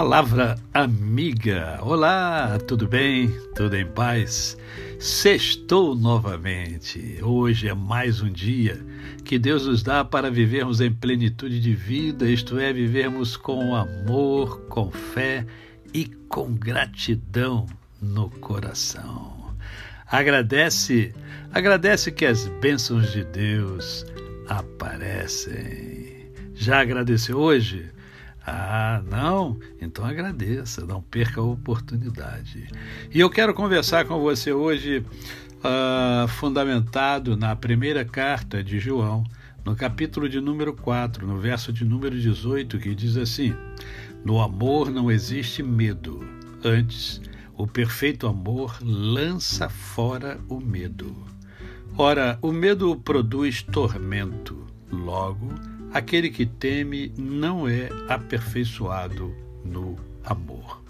Palavra amiga. Olá, tudo bem? Tudo em paz? Sextou novamente. Hoje é mais um dia que Deus nos dá para vivermos em plenitude de vida, isto é, vivermos com amor, com fé e com gratidão no coração. Agradece, agradece que as bênçãos de Deus aparecem. Já agradeceu hoje? Ah, não? Então agradeça, não perca a oportunidade. E eu quero conversar com você hoje, uh, fundamentado na primeira carta de João, no capítulo de número 4, no verso de número 18, que diz assim: No amor não existe medo, antes, o perfeito amor lança fora o medo. Ora, o medo produz tormento, logo, aquele que teme não é aperfeiçoado no amor.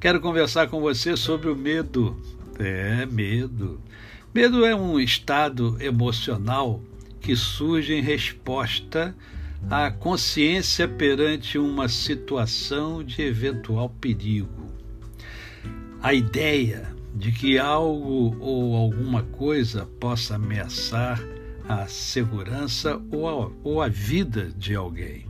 Quero conversar com você sobre o medo. É, medo. Medo é um estado emocional que surge em resposta à consciência perante uma situação de eventual perigo. A ideia de que algo ou alguma coisa possa ameaçar a segurança ou a, ou vida de alguém.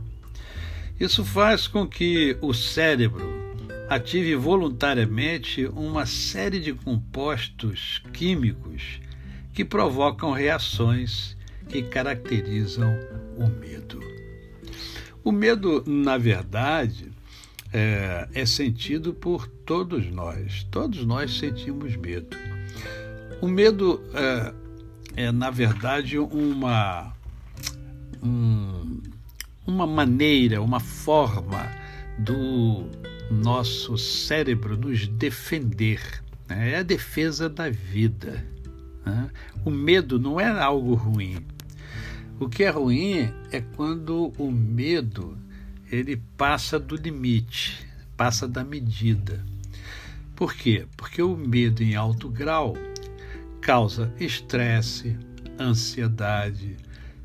Isso faz com que o cérebro ative voluntariamente uma série de compostos químicos que provocam reações que caracterizam o medo. O medo, na verdade, é, é, sentido por todos nós. Todos nós sentimos medo. O medo é, é na verdade, uma, um, uma maneira, uma forma do nosso cérebro nos defender. Né? É a defesa da vida. Né? O medo não é algo ruim. O que é ruim é quando o medo ele passa do limite, passa da medida. Por quê? Porque o medo em alto grau causa estresse, ansiedade,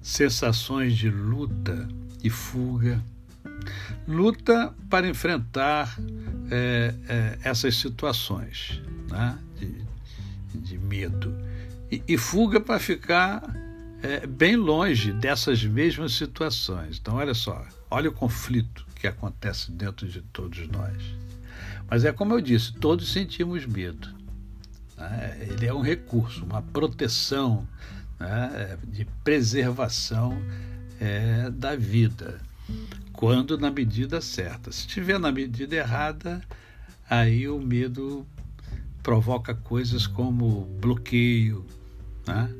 sensações de luta e fuga. Luta para enfrentar é, é, essas situações né, de, de medo. E, e, fuga para ficar é, bem longe dessas mesmas situações. Então, olha só, olha o conflito que acontece dentro de todos nós. Mas é como eu disse, todos sentimos medo. Né? Ele é um recurso, uma proteção né? de preservação é, da vida, quando na medida certa. Se estiver na medida errada, aí o medo provoca coisas como bloqueio, né?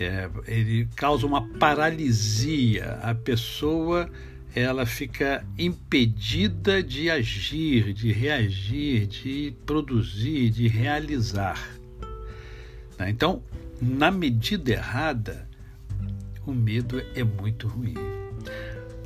é, ele causa uma paralisia, a pessoa ela fica impedida de agir, de reagir, de produzir, de realizar. Né? Então, na medida errada, o medo é muito ruim.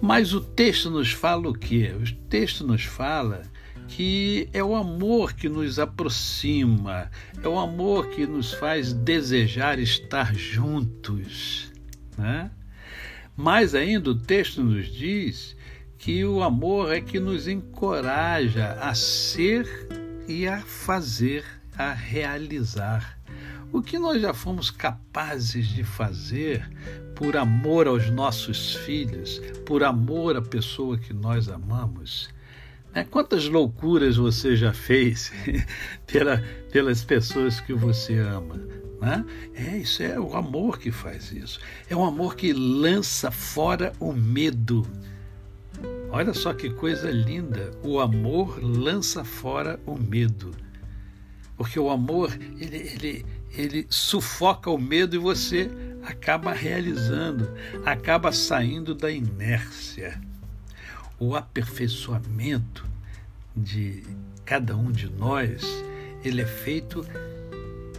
Mas o texto nos fala o quê? O texto nos fala que é o amor que nos aproxima, é o amor que nos faz desejar estar juntos. Né? Mais ainda, o texto nos diz que o amor é que nos encoraja a ser e a fazer, a realizar. O que nós já fomos capazes de fazer por amor aos nossos filhos, por amor à pessoa que nós amamos. Né? Quantas loucuras você já fez pela, pelas pessoas que você ama? Né? É, isso é o amor que faz isso. É um amor que lança fora o medo. Olha só que coisa linda. O amor lança fora o medo. Porque o amor, ele, ele, ele sufoca o medo e você acaba realizando, acaba saindo da inércia. O aperfeiçoamento de cada um de nós, ele é feito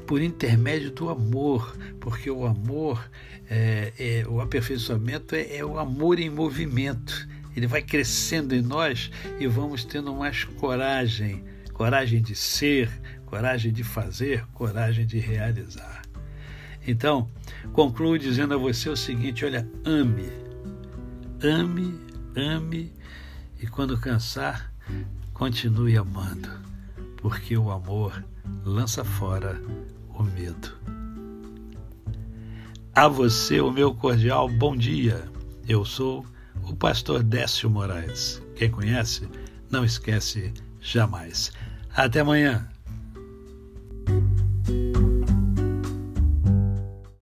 por intermédio do amor, porque o amor, é, é, o aperfeiçoamento é, é o amor em movimento. Ele vai crescendo em nós e vamos tendo mais coragem, coragem de ser, coragem de fazer, coragem de realizar. Então, concluo dizendo a você o seguinte: olha, ame, ame, ame, e quando cansar, continue amando, porque o amor lança fora o medo. A você o meu cordial bom dia. Eu sou o pastor Décio Moraes. Quem conhece, não esquece jamais. Até amanhã.